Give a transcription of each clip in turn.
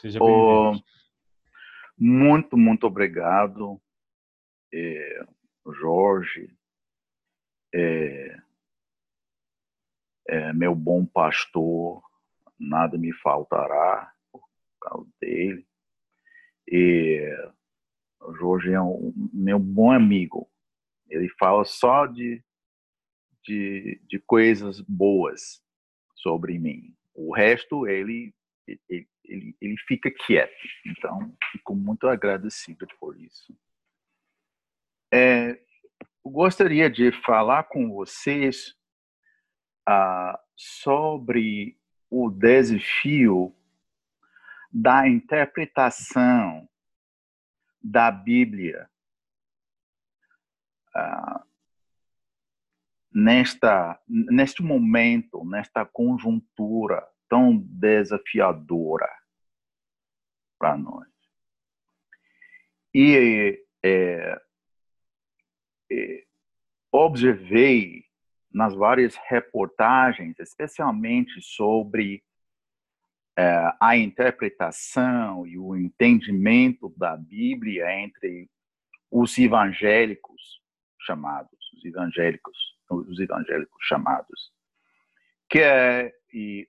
Seja bem-vindo. Muito, muito obrigado, é, Jorge, é, é, meu bom pastor, nada me faltará por causa dele. E Jorge é um meu bom amigo. Ele fala só de, de, de coisas boas sobre mim. O resto, ele, ele, ele, ele fica quieto. Então, fico muito agradecido por isso. É, eu gostaria de falar com vocês ah, sobre o desafio da interpretação da Bíblia ah, nesta neste momento, nesta conjuntura tão desafiadora para nós. E é, é, observei nas várias reportagens, especialmente sobre é, a interpretação e o entendimento da Bíblia entre os evangélicos chamados, os evangélicos, os evangélicos chamados, que é e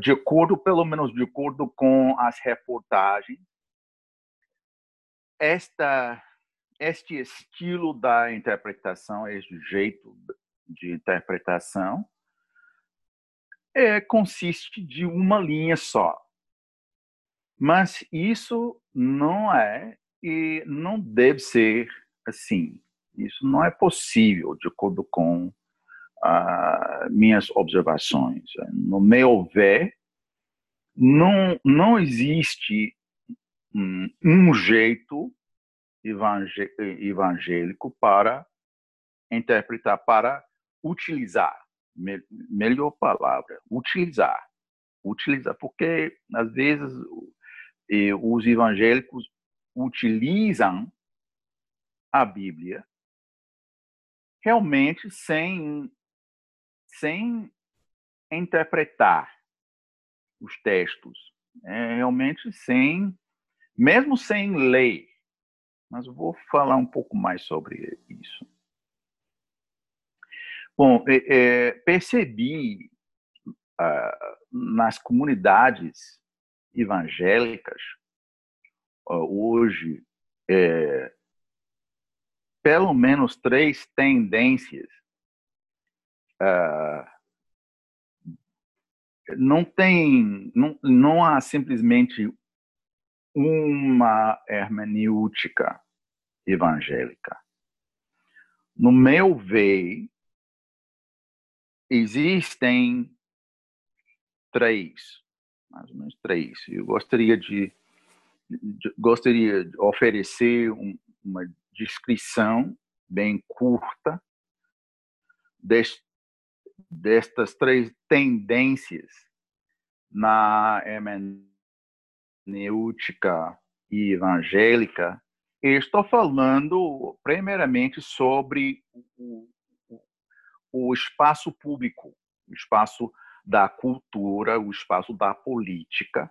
de acordo, pelo menos de acordo com as reportagens, esta este estilo da interpretação, este jeito de interpretação, é, consiste de uma linha só. Mas isso não é e não deve ser assim. Isso não é possível, de acordo com uh, minhas observações. No meu ver, não, não existe um, jeito evangélico para interpretar, para utilizar, me, melhor palavra, utilizar. Utilizar, porque às vezes os evangélicos utilizam a Bíblia realmente sem, sem interpretar os textos, é, realmente sem, mesmo sem ler. Mas vou falar um pouco mais sobre isso. Bom, é, é, percebi ah, nas comunidades evangélicas hoje é, pelo menos três tendências. Ah, não tem, não, não há simplesmente uma hermenêutica evangélica. No meu ver, existem três, mais ou menos três. Eu gostaria de, de gostaria de oferecer um, uma descrição bem curta dest, destas três tendências na hermenêutica e evangélica. E estou falando primeiramente sobre o, o espaço público, o espaço da cultura, o espaço da política,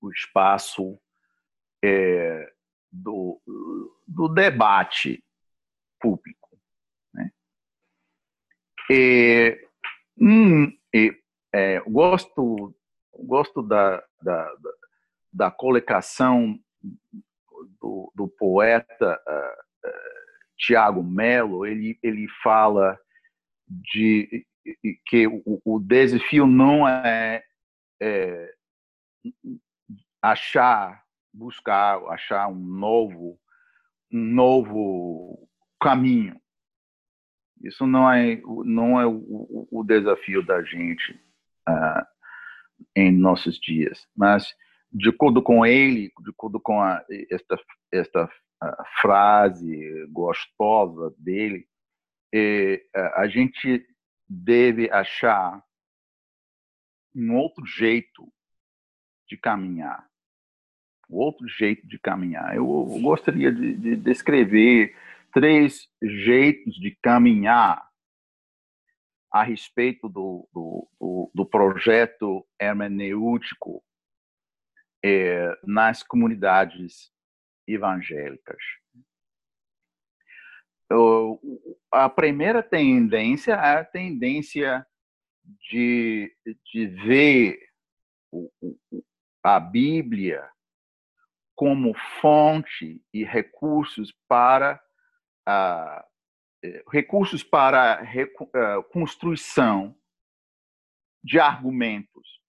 o espaço é, do, do debate público. E, hum, e, é, gosto gosto da, da, da colocação do, do poeta uh, uh, Tiago Melo, ele, ele fala de que o, o desafio não é, é, achar, buscar, achar um novo, um novo caminho. Isso não é, não é o, o desafio da gente uh, em nossos dias, mas de acordo com ele, de acordo com a, esta, esta frase gostosa dele, é, a gente deve achar um outro jeito de caminhar. Um outro jeito de caminhar. Eu gostaria de, de descrever três jeitos de caminhar a respeito do, do, do, do projeto hermenêutico é, nas comunidades evangélicas. A primeira tendência é a tendência de, de ver a Bíblia como fonte e recursos para uh, recursos para uh, construção de argumentos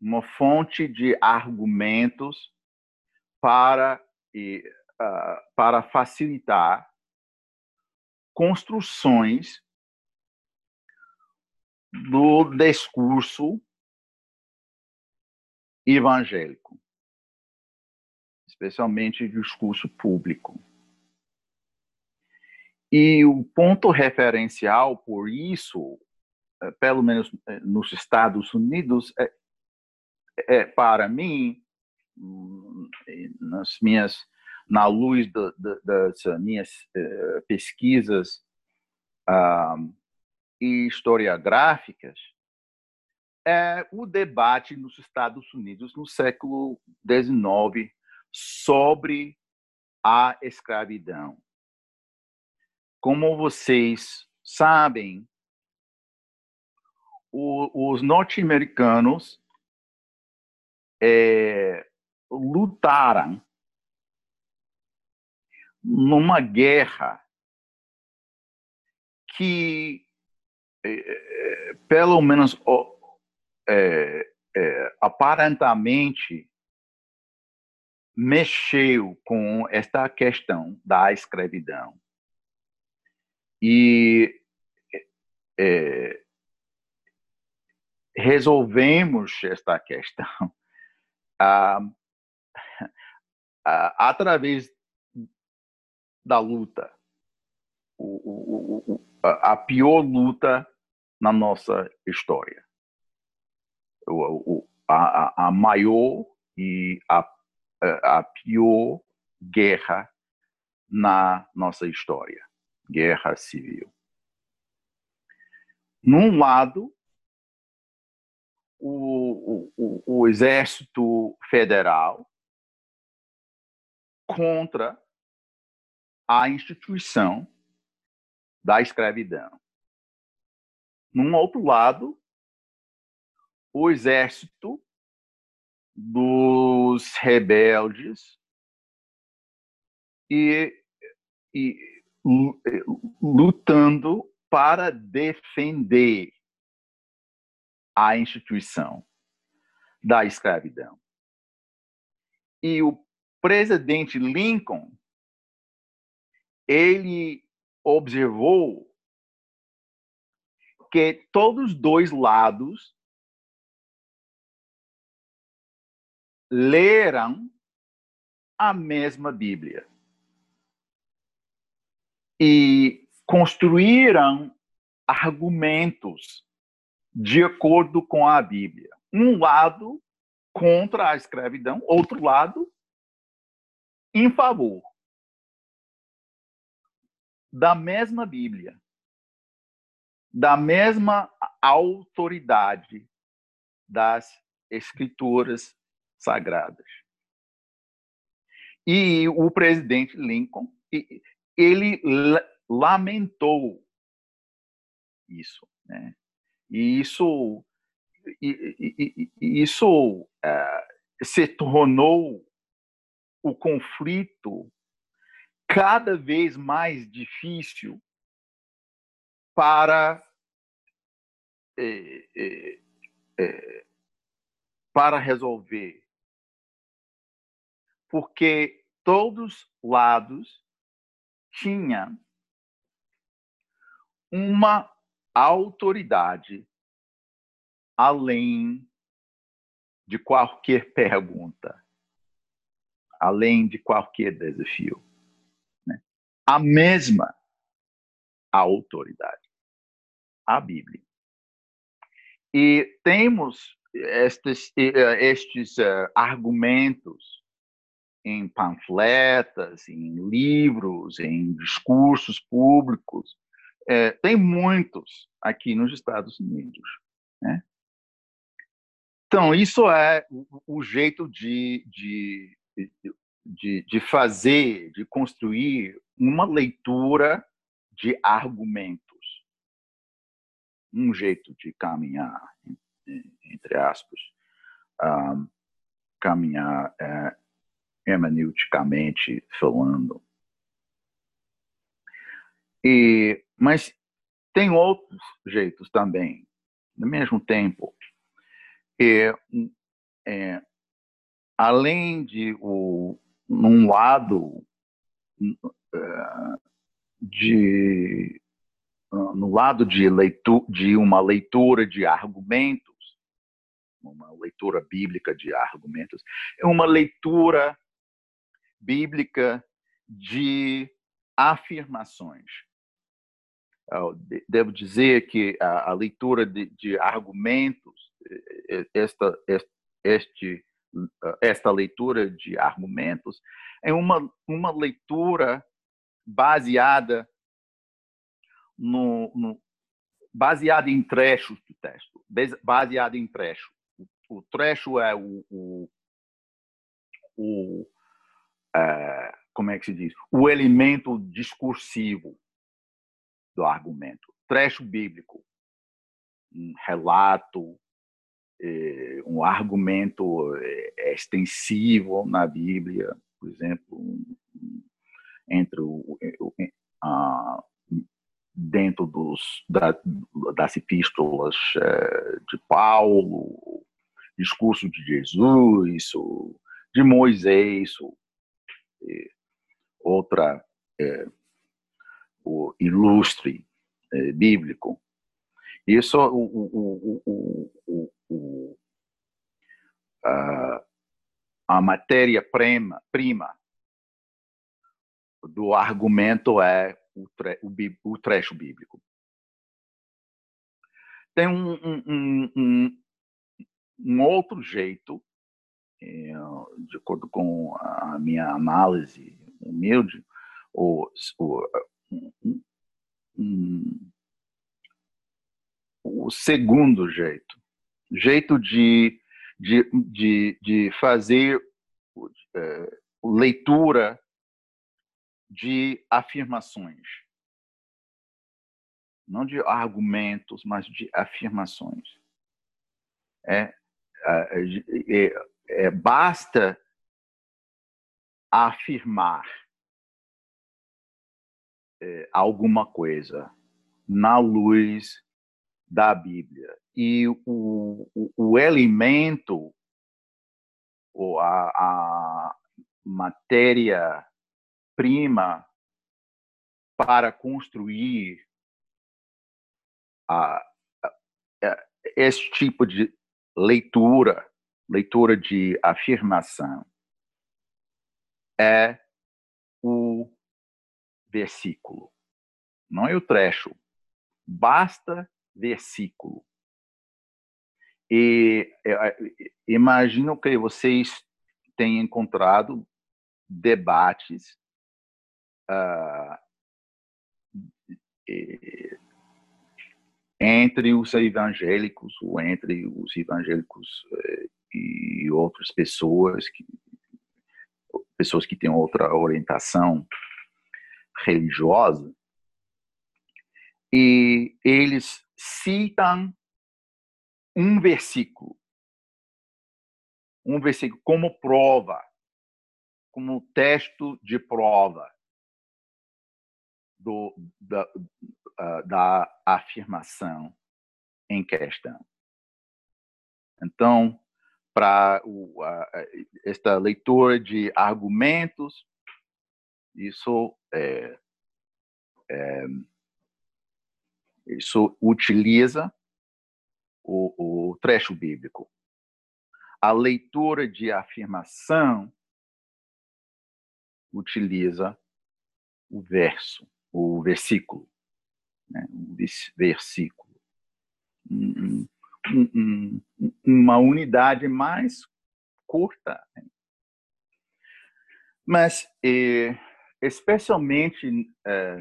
uma fonte de argumentos para uh, para facilitar construções do discurso evangélico, especialmente discurso público. E o ponto referencial por isso, eh, pelo menos eh, nos Estados Unidos, é, é para mim, hum, nas minhas, na luz do, do, das minhas uh, pesquisas uh, historiográficas, é o debate nos Estados Unidos no século XIX sobre a escravidão. Como vocês sabem, o, os norte-americanos é, lutaram numa guerra que, é, pelo menos é, é, aparentemente, mexeu com esta questão da escravidão. E é, resolvemos esta questão ah, ah, através da luta, o, o, o, a pior luta na nossa história, a, a maior e a, a pior guerra na nossa história, guerra civil. Num lado, o, o, o Exército Federal contra a instituição da escravidão. Num outro lado, o exército dos rebeldes e, e lutando para defender a instituição da escravidão. E o presidente Lincoln ele observou que todos os dois lados leram a mesma Bíblia e construíram argumentos de acordo com a Bíblia. Um lado contra a escravidão, outro lado em favor da mesma Bíblia, da mesma autoridade das Escrituras Sagradas. E o presidente Lincoln, ele lamentou isso, né? E isso, isso uh, se tornou o conflito cada vez mais difícil para é, é, é, para resolver, porque todos lados tinham uma autoridade além de qualquer pergunta, além de qualquer desafio a mesma autoridade, a Bíblia. E temos estes, estes uh, argumentos em panfletas, em livros, em discursos públicos. É, tem muitos aqui nos Estados Unidos. Né? Então, isso é o, jeito de, de, de, de fazer, de construir uma leitura de argumentos. Um jeito de caminhar, entre aspas, um, caminhar é, hermeneuticamente falando. E, mas tem outros jeitos também, no mesmo tempo. É, além de o, num lado é, de no lado de, leitura, de uma leitura de argumentos, uma leitura bíblica de argumentos, é uma leitura bíblica de afirmações. Devo dizer que a, a leitura de, de, argumentos, esta, este, esta leitura de argumentos, é uma, uma leitura baseada no, no baseada em trechos do texto, baseada em trecho. O, o trecho é o, o, o é, como é que se diz? O elemento discursivo do argumento. Trecho bíblico, um relato, é, um argumento é, extensivo na Bíblia, por exemplo, entre o, dentro dos, da, das epístolas é, de Paulo, discurso de Jesus, de Moisés, outra é, o ilustre é, bíblico. Isso o, o, o, a, a matéria prima, do argumento é o, tre, o trecho bíblico. Tem um, um, um, um outro jeito de acordo com a minha análise humilde, o, o, um, o segundo jeito, jeito de, de, de, de fazer é, leitura de afirmações. Não de argumentos, mas de afirmações. É, é, é é, basta afirmar é, alguma coisa na luz da Bíblia. E o, o, o elemento ou a, a matéria prima para construir a, a, esse tipo de leitura leitura de afirmação, é o versículo, não é o trecho. Basta versículo. E é, é, imagino que vocês tenham encontrado debates uh, entre os evangélicos ou entre os evangélicos eh, e outras pessoas que pessoas que têm outra orientação religiosa e eles citam um versículo um versículo como prova como texto de prova do, da, da afirmação em questão. Então, para esta leitura de argumentos, isso é, é, isso utiliza o, o trecho bíblico. A leitura de afirmação utiliza o verso, o versículo, né? versículo um, uma unidade mais curta. Mas, eh, especialmente eh,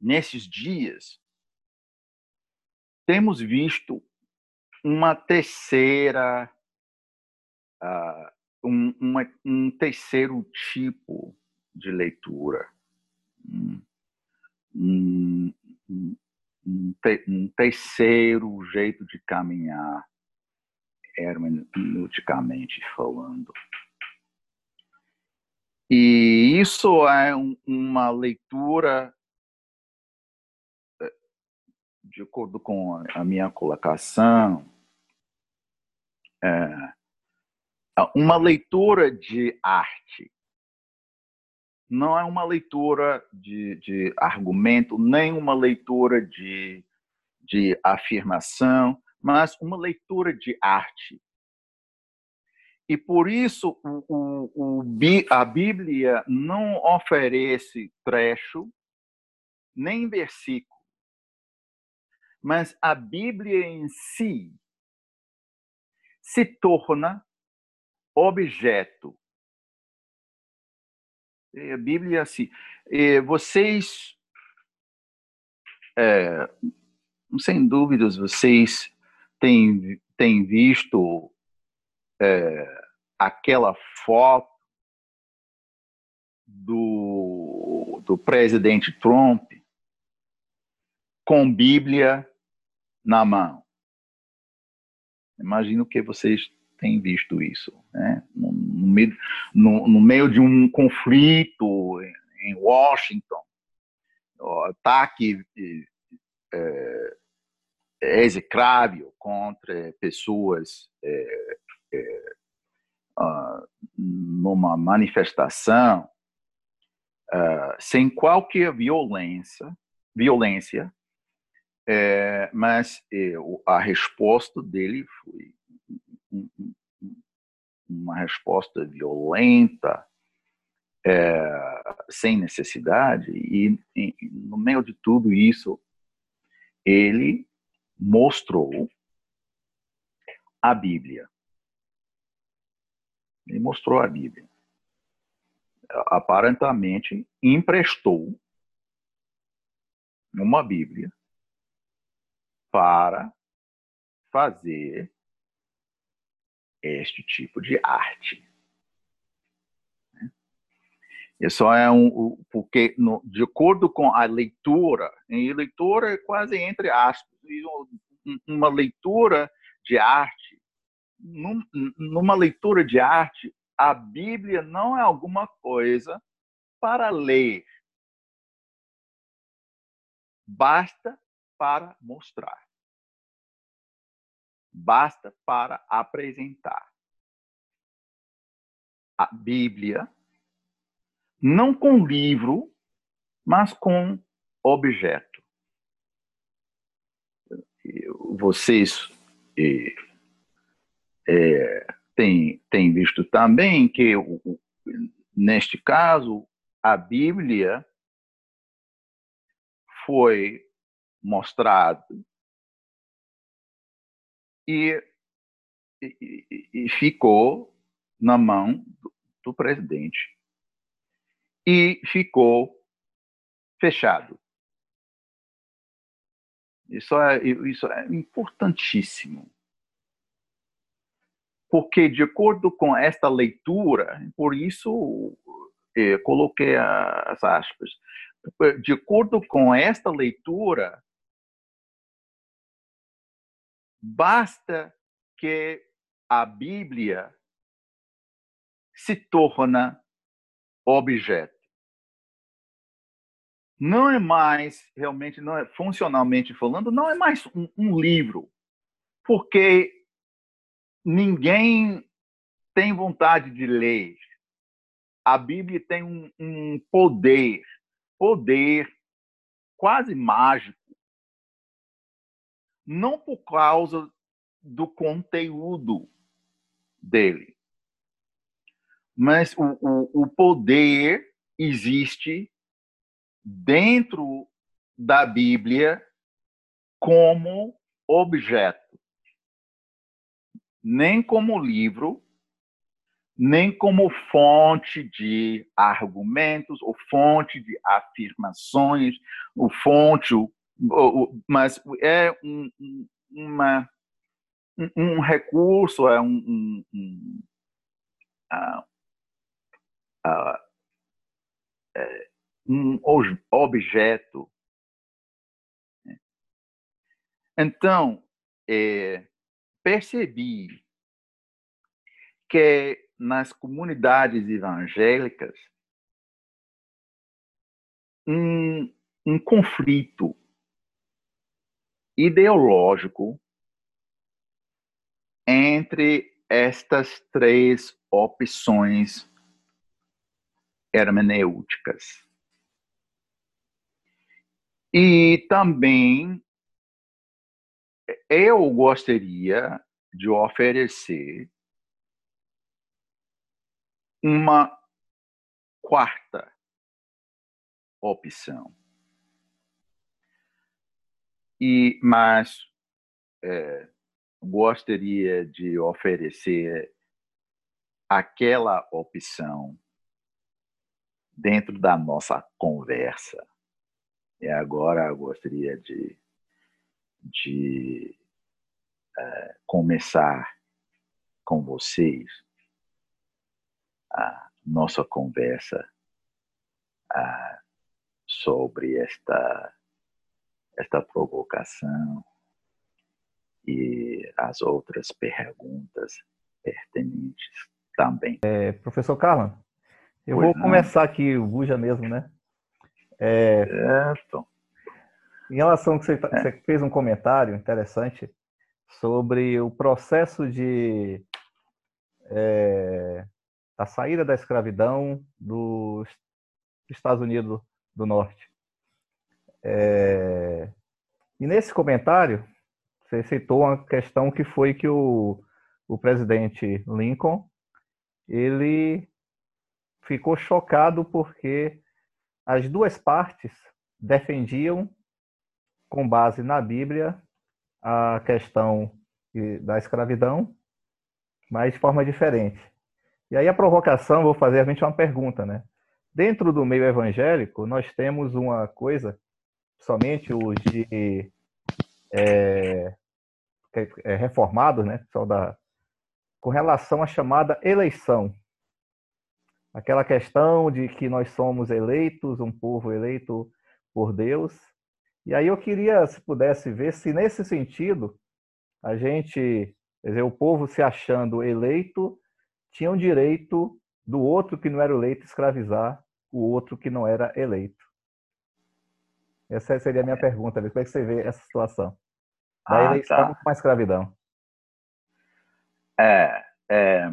nesses dias, temos visto uma terceira, uh, um, terceiro tipo de leitura, um terceiro jeito de caminhar, hermeneuticamente falando. E isso é uma leitura, eh, de acordo com a minha colocação, é uma leitura de arte. Não é uma leitura de, de argumento, nem uma leitura de, de afirmação, mas uma leitura de arte. E por isso o, o, a Bíblia não oferece trecho, nem versículo. Mas a Bíblia em si se torna objeto. A Bíblia assim, vocês, é, sem dúvidas, vocês têm, têm visto é, aquela foto do, do presidente Trump com Bíblia na mão. Imagino que vocês têm visto isso, né? no, no, meio, no, no meio de um conflito em Washington, o ataque é, execrável contra pessoas é, uh, numa manifestação uh, sem qualquer violência, violência, é, mas é, a resposta dele foi uma resposta violenta, é, sem necessidade, e, e no meio de tudo isso, ele mostrou a Bíblia. Ele mostrou a Bíblia. Aparentemente emprestou uma Bíblia para fazer este tipo de arte. Isso é um porque no, de acordo com a leitura, em leitura é quase entre aspas, uma leitura de arte num, numa leitura de arte, a Bíblia não é alguma coisa para ler. Basta para mostrar. Basta para apresentar. A Bíblia, não com livro, mas com objeto. Vocês é, tem, tem visto também que, neste caso, a Bíblia foi mostrada e, e, e, ficou na mão do, do presidente e ficou fechado. Isso é, isso é importantíssimo porque de acordo com esta leitura, por isso eh, coloquei as aspas, de acordo com esta leitura, basta que a Bíblia se torna objeto. Não é mais, realmente, não é funcionalmente falando, não é mais um, um livro, porque ninguém tem vontade de ler. A Bíblia tem um, um poder, poder quase mágico, não por causa do conteúdo dele, mas o, o, o poder existe dentro da Bíblia como objeto. Nem como livro, nem como fonte de argumentos, ou fonte de afirmações, ou fonte, mas é um, uma um, um recurso, é um, um, um uh, uh, um objeto. Então, é, percebi que nas comunidades evangélicas um, um conflito ideológico entre estas três opções hermenêuticas. E também eu gostaria de oferecer uma quarta opção. E, mas é, gostaria de oferecer aquela opção dentro da nossa conversa. E agora eu gostaria de, de uh, começar com vocês a nossa conversa uh, sobre esta, esta provocação e as outras perguntas pertinentes também. É, professor Carla, eu pois vou não. começar aqui, o Buja mesmo, né? É, certo. Em relação que você, é. você fez um comentário interessante sobre o processo de é, a saída da escravidão dos Estados Unidos do Norte. É, e nesse comentário, você citou uma questão que foi que o, o presidente Lincoln ele ficou chocado porque as duas partes defendiam, com base na Bíblia, a questão da escravidão, mas de forma diferente. E aí a provocação, vou fazer a gente uma pergunta, né? Dentro do meio evangélico, nós temos uma coisa, somente os de é, é, reformados, né, pessoal da, com relação à chamada eleição aquela questão de que nós somos eleitos, um povo eleito por Deus. E aí eu queria, se pudesse ver, se nesse sentido a gente, quer dizer, o povo se achando eleito, tinha o direito do outro que não era eleito escravizar o outro que não era eleito. Essa seria a minha pergunta, como é que você vê essa situação? Da ah, eleição tá. com a escravidão. É, é,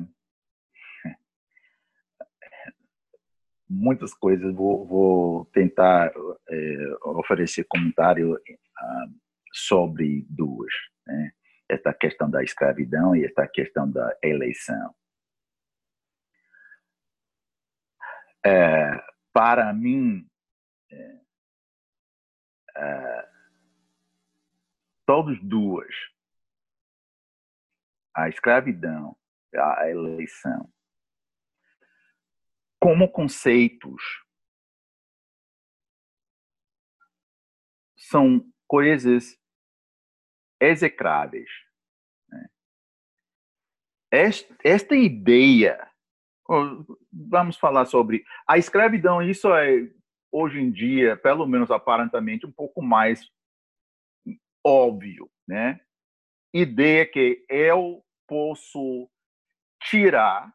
muitas coisas. Vou, vou tentar é, oferecer comentário uh, sobre duas. Né? Esta questão da escravidão e esta questão da eleição. É, para mim, é, é, todos duas, a escravidão, a eleição, como conceitos são coisas execráveis. Né? Esta, esta ideia, vamos falar sobre a escravidão, isso é hoje em dia, pelo menos aparentemente, um pouco mais óbvio, né? Ideia que eu posso tirar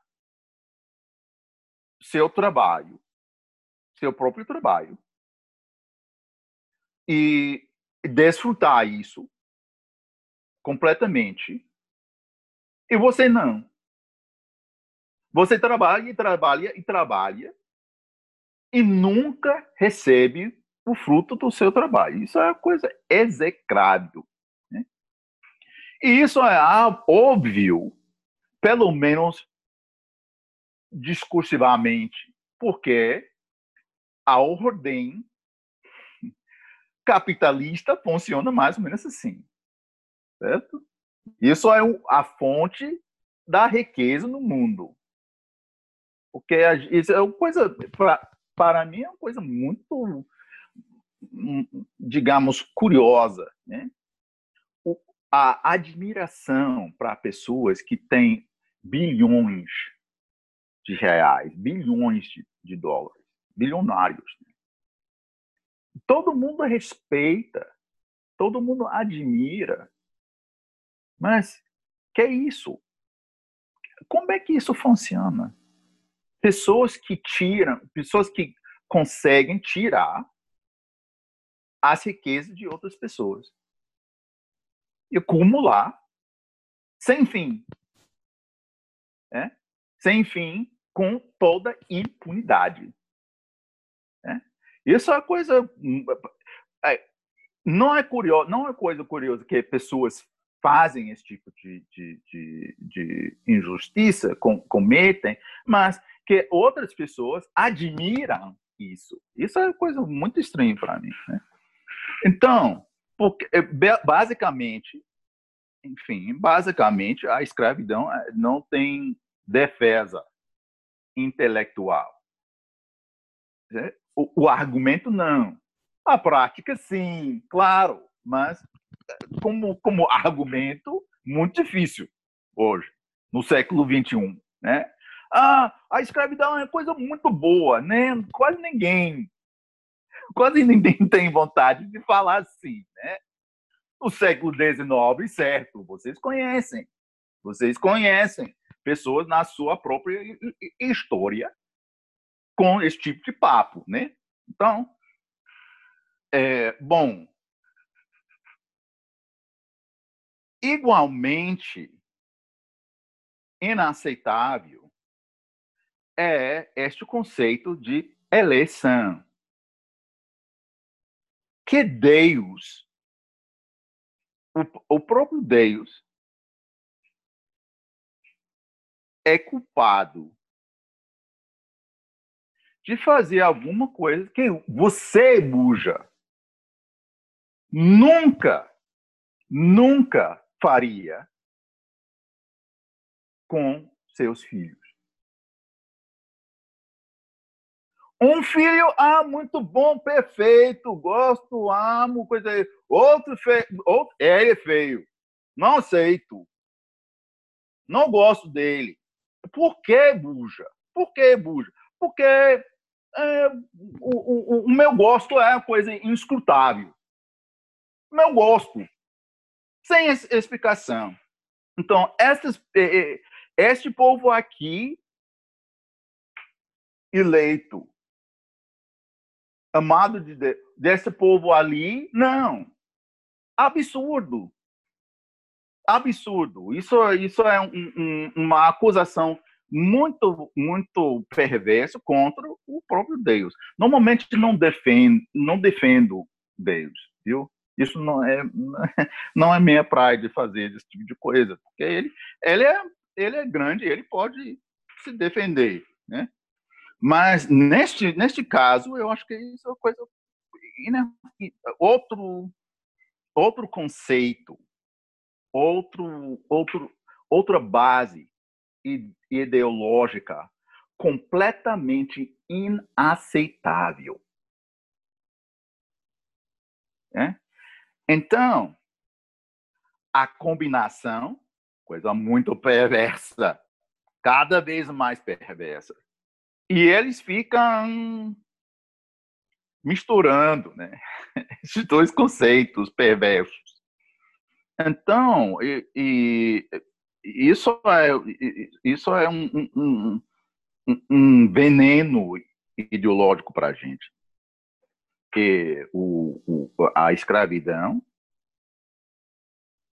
seu trabalho, seu próprio trabalho, e desfrutar isso completamente. E você não. Você trabalha e trabalha e trabalha e nunca recebe o fruto do seu trabalho. Isso é uma coisa execrável. Né? E isso é óbvio, pelo menos discursivamente, porque a ordem capitalista funciona mais ou menos assim, certo? Isso é a fonte da riqueza no mundo. Porque isso é uma coisa, para mim, é uma coisa muito, digamos, curiosa. Né? A admiração para pessoas que têm bilhões de reais, bilhões de, de dólares, bilionários. Né? Todo mundo respeita, todo mundo admira, mas que é isso? Como é que isso funciona? Pessoas que tiram, pessoas que conseguem tirar as riquezas de outras pessoas e acumular sem fim. É? Sem fim, com toda impunidade. É? Isso é coisa. É, não é curioso, não é coisa curiosa que pessoas fazem esse tipo de, de, de, de injustiça, com, cometem, mas que outras pessoas admiram isso. Isso é coisa muito estranha para mim. Né? Então, porque, é, basicamente, enfim, basicamente a escravidão é, não tem defesa intelectual. É, o, o argumento não. A prática, sim, claro, mas como, como argumento, muito difícil hoje, no século XXI. Né? Ah, a escravidão é coisa muito boa, né? Quase ninguém, quase ninguém tem vontade de falar assim, né? No século XIX, certo, vocês conhecem, vocês conhecem pessoas na sua própria história com esse tipo de papo, né? Então, é, bom, igualmente inaceitável é este conceito de eleição. Que Deus, o, o próprio Deus, é culpado de fazer alguma coisa que você, buja, nunca, nunca faria com seus filhos. Um filho, ah, muito bom, perfeito, gosto, amo, coisa aí. Outro feio, outro, ele é feio. Não aceito. Não gosto dele. Por que, buja? Por que, buja? Porque é, o, o, o, meu gosto é uma coisa inscrutável. Meu gosto sem explicação. Então, essas, este povo aqui, eleito, amado de Deus, desse povo ali, não. Absurdo. Absurdo. Isso, isso é um, um, uma acusação muito, muito perversa contra o próprio Deus. Normalmente não defendo, não defendo Deus, viu? Isso não é, não é minha praia de fazer esse tipo de coisa, porque ele, ele, é, ele é grande, ele pode se defender, né? Mas neste, neste caso, eu acho que isso é uma coisa outro outro conceito, outro outro outra base ideológica completamente inaceitável. É? Então, a combinação, coisa muito perversa, cada vez mais perversa. E eles ficam misturando né? esses dois conceitos perversos. Então, e, e, isso é, isso é um, um, um, um veneno ideológico para a gente que o, o, a escravidão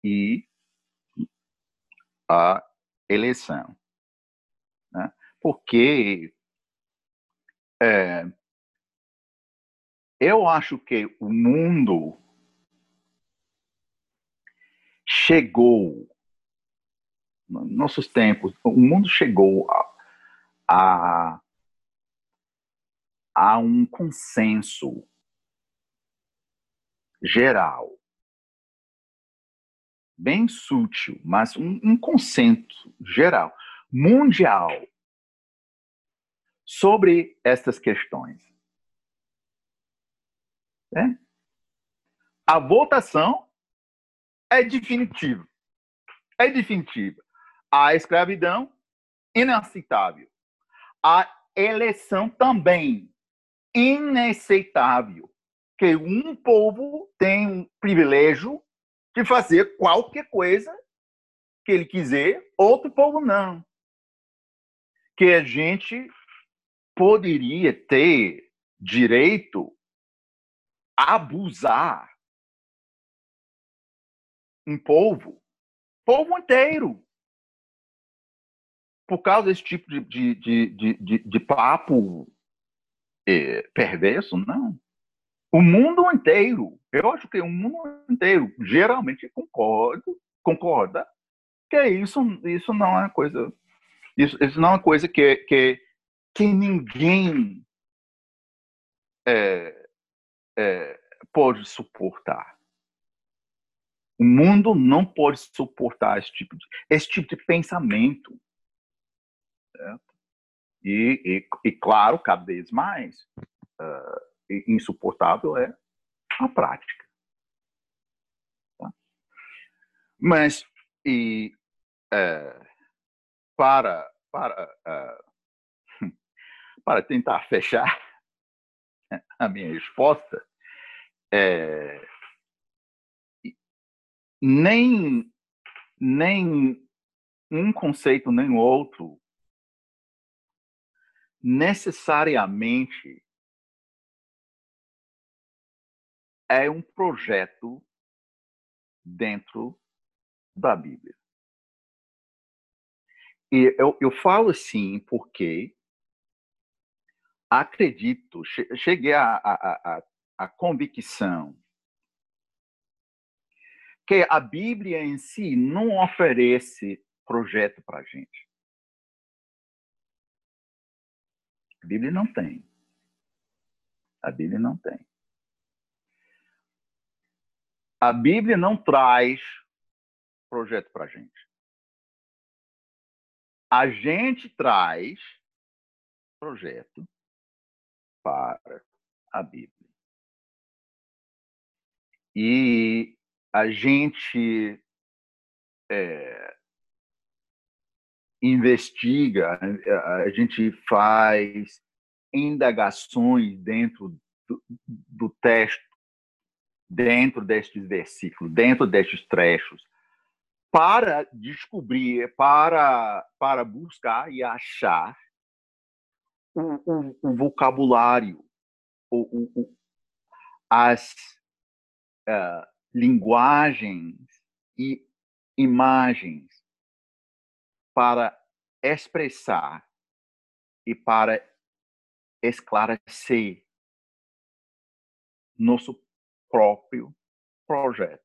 e a eleição. Né? Porque é, eu acho que o mundo chegou, nossos tempos, o mundo chegou a, a, a um consenso geral, bem sutil, mas um, um consenso geral, mundial, sobre estas questões. É? A votação é definitivo. É definitivo. A escravidão, inaceitável. A eleição também, inaceitável. Que um povo tem um privilégio de fazer qualquer coisa que ele quiser, outro povo não. Que a gente poderia ter direito a abusar um povo, povo inteiro, por causa desse tipo de, de, de, de, de papo é, perverso, não. O mundo inteiro, eu acho que o mundo inteiro geralmente concorda, concorda que isso, isso não é coisa, isso, isso não é coisa que, que, que ninguém é, é, pode suportar. O mundo não pode suportar esse tipo de, esse tipo de pensamento. Certo? E, e, e, claro, cada vez mais uh, insuportável é a prática. Tá? Mas, e, uh, para, para, uh, para tentar fechar a minha resposta, é, nem, nem um conceito nem outro necessariamente é um projeto dentro da Bíblia. E eu, eu falo assim porque acredito, cheguei à convicção que a Bíblia em si não oferece projeto para a gente. A Bíblia não tem. A Bíblia não tem. A Bíblia não traz projeto para a gente. A gente traz projeto para a Bíblia. E a gente é, investiga, a gente faz indagações dentro do, do texto, dentro destes versículos, dentro destes trechos, para descobrir, para, para buscar e achar o, o, o vocabulário, o, as, uh, linguagens e imagens para expressar e para esclarecer nosso próprio projeto.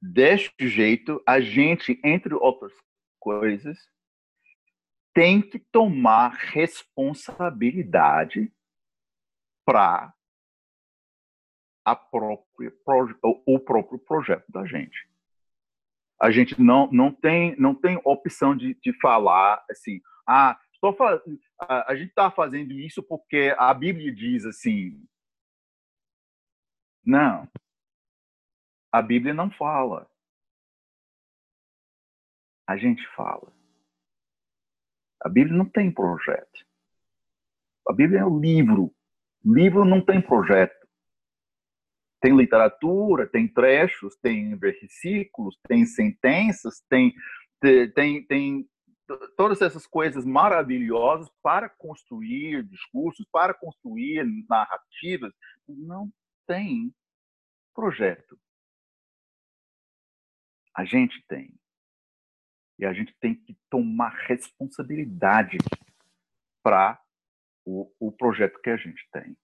Deste jeito, a gente, entre outras coisas, tem que tomar responsabilidade para a própria, o próprio projeto da gente. A gente não, não, tem, não tem opção de, de falar assim, ah, estou a, a gente está fazendo isso porque a Bíblia diz assim. Não. A Bíblia não fala. A gente fala. A Bíblia não tem projeto. A Bíblia é um livro. Livro não tem projeto. Tem literatura, tem trechos, tem versículos, tem sentenças, tem, tem, tem todas essas coisas maravilhosas para construir discursos, para construir narrativas. Não tem projeto. A gente tem. E a gente tem que tomar responsabilidade para o, o projeto que a gente tem.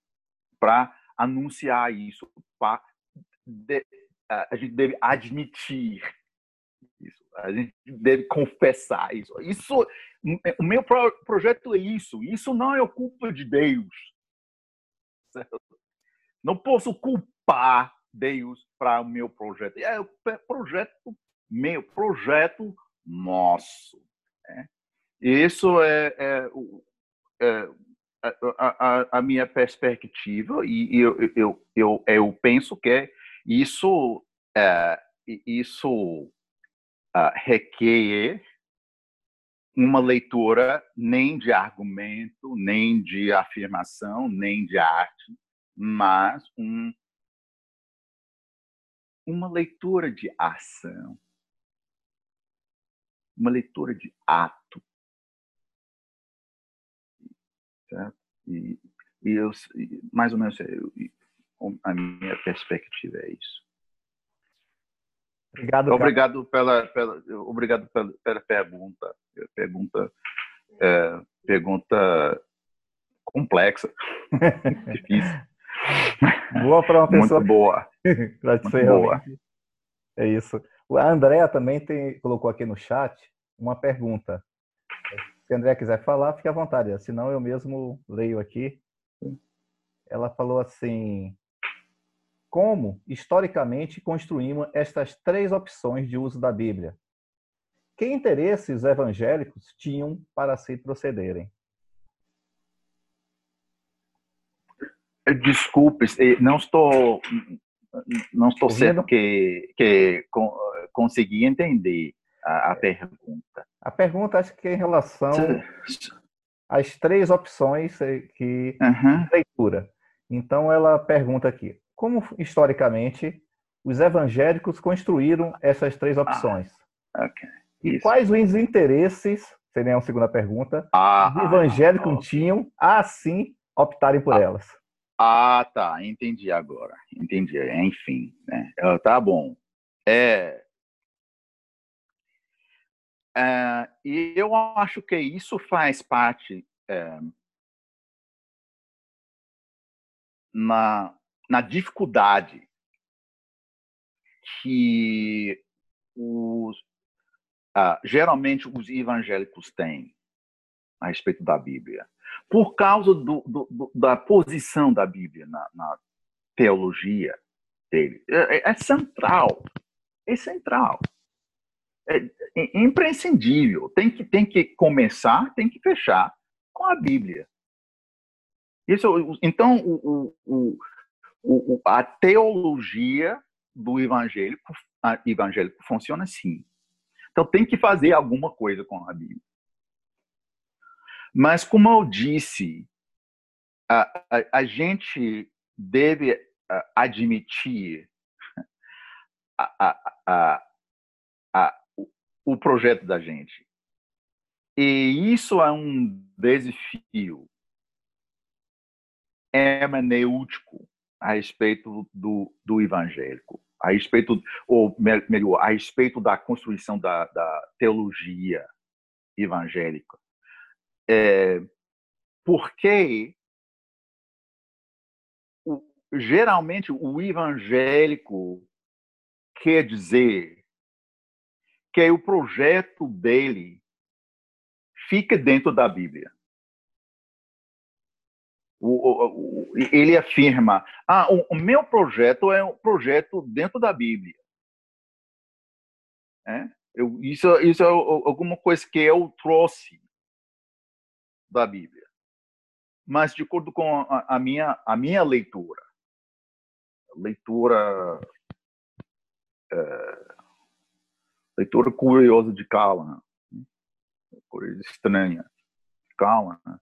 Para anunciar isso, de, a gente deve admitir isso, a gente deve confessar isso. Isso, o meu projeto é isso. Isso não é culpa de Deus. Certo? Não posso culpar Deus para o meu projeto. É o projeto meu, projeto nosso. Né? Isso é, é, é a, a, a, minha perspectiva e eu, eu, eu, eu penso que Isso, é, isso uh, requer uma leitura nem de argumento, nem de afirmação, nem de arte, mas um, uma leitura de ação, uma leitura de ato. E, e eu, mais ou menos, eu, a minha perspectiva é isso. Obrigado, obrigado pela, pela, obrigado pela, pela pergunta. Pergunta, é, pergunta complexa, difícil. Boa para uma pessoa. Muito boa. Muito boa. É isso. A Andrea também tem, colocou aqui no chat uma pergunta. Se a Andrea quiser falar, fique à vontade. Senão eu mesmo leio aqui. Ela falou assim: como, historicamente, construímos estas três opções de uso da Bíblia? Que interesses os evangélicos tinham para se procederem? Desculpe, não estou não estou certo que que consegui entender a, a, pergunta. A pergunta acho que é em relação às três opções que uhum. leitura. Então ela pergunta aqui: como historicamente os evangélicos construíram essas três ah, opções? Ah, okay. E quais os interesses, seria a segunda pergunta, ah, os evangélicos tinham a assim optarem por ah, elas? Ah, tá, entendi agora. Entendi. Enfim, né? Ah, tá bom. É, é, e eu acho que isso faz parte é, na na dificuldade que os, ah, geralmente os evangélicos têm a respeito da Bíblia, por causa do, do, da posição da Bíblia na, na teologia dele. É, é, é, central, é central, é, é imprescindível. Tem que, tem que começar, tem que fechar com a Bíblia. Isso, então, o, o, o, a teologia do evangélico, evangélico funciona assim. Então tem que fazer alguma coisa com a Bíblia. Mas como eu disse, a, a, a gente deve admitir a, o projeto da gente. E isso é um desafio hermenêutico a respeito do, do evangélico, a respeito, ou melhor, a respeito da construção da, da teologia evangélica. É, porque geralmente o evangélico quer dizer que o projeto dele fica dentro da Bíblia. O, o, ele afirma: ah, o, o, meu projeto é um projeto dentro da Bíblia. É? Eu, isso, isso é alguma coisa que eu trouxe da Bíblia. Mas de acordo com a, a minha, a minha leitura, leitura é, leitura curiosa de Callan, né? coisa estranha de Callan, né?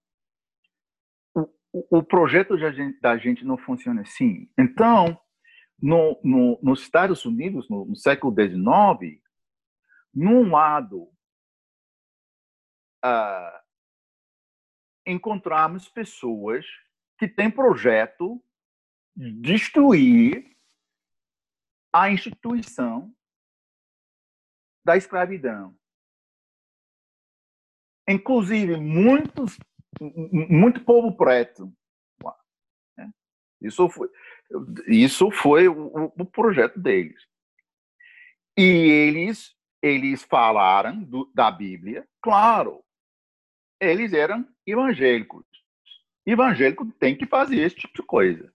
o, projeto gente, da gente não funciona assim. Então, no, no, nos Estados Unidos, no, no século XIX, num lado, uh, encontramos pessoas que têm projeto de destruir a instituição da escravidão. Inclusive, muitos muito povo preto. Né? Isso foi, isso foi o, o projeto deles. E eles, eles falaram do, da Bíblia, claro, eles eram evangélicos. Evangélico tem que fazer esse tipo de coisa.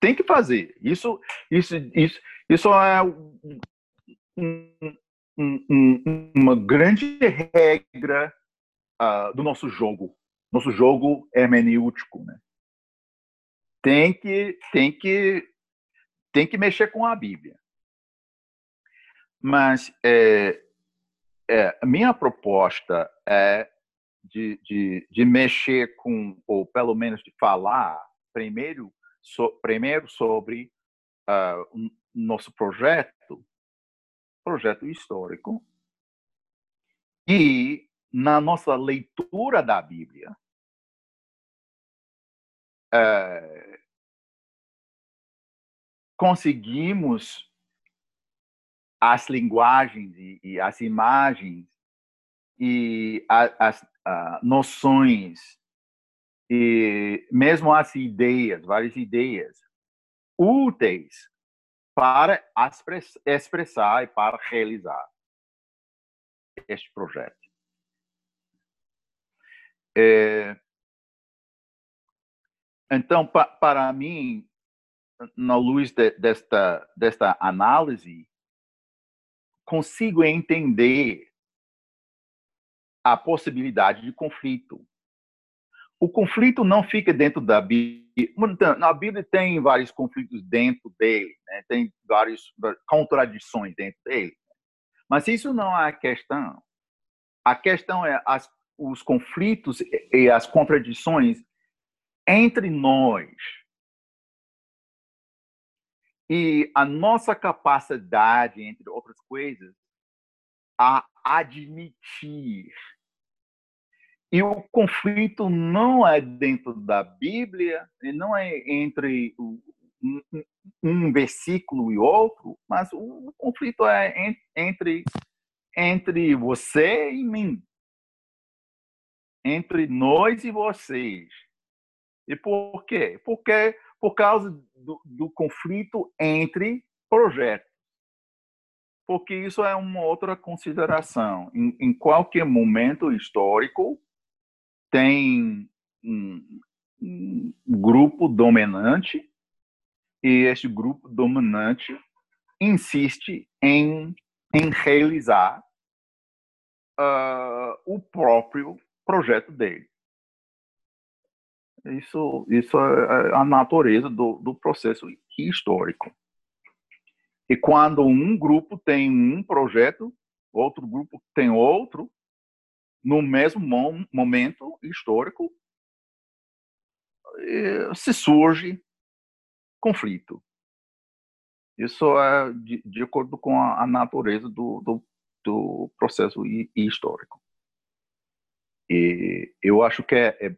Tem que fazer. Isso, isso, isso, isso é um, um, uma grande regra uh, do nosso jogo, nosso jogo hermenêutico, né? Tem que, tem que tem que mexer com a Bíblia. Mas é, é, a minha proposta é de, de, de, mexer com, ou pelo menos de falar primeiro, so, primeiro sobre uh, nosso projeto, projeto histórico, e na nossa leitura da Bíblia, é, conseguimos as linguagens e, e as imagens e a, as a, noções e mesmo as ideias, várias ideias úteis para expressar e para realizar este projeto. É, então, pa, para mim, na luz de, desta, desta análise, consigo entender a possibilidade de conflito. O conflito não fica dentro da Bíblia. Na Bíblia tem vários conflitos dentro dele, né? tem várias contradições dentro dele. Mas isso não é a questão. A questão é as, os conflitos e as contradições entre nós. E a nossa capacidade, entre outras coisas, a admitir. E o conflito não é dentro da Bíblia, não é entre um, versículo e outro, mas o conflito é entre, entre você e mim, entre nós e vocês. E por quê? Porque por causa do, do conflito entre projetos. Porque isso é uma outra consideração. Em, em qualquer momento histórico, tem um, um grupo dominante e este grupo dominante insiste em, em realizar uh, o próprio projeto dele. Isso, isso é, é a natureza do, do processo histórico. E quando um grupo tem um projeto, outro grupo tem outro, no mesmo momento histórico, se surge conflito. Isso é de, de acordo com a, a natureza do, do, do, processo histórico. E eu acho que é, é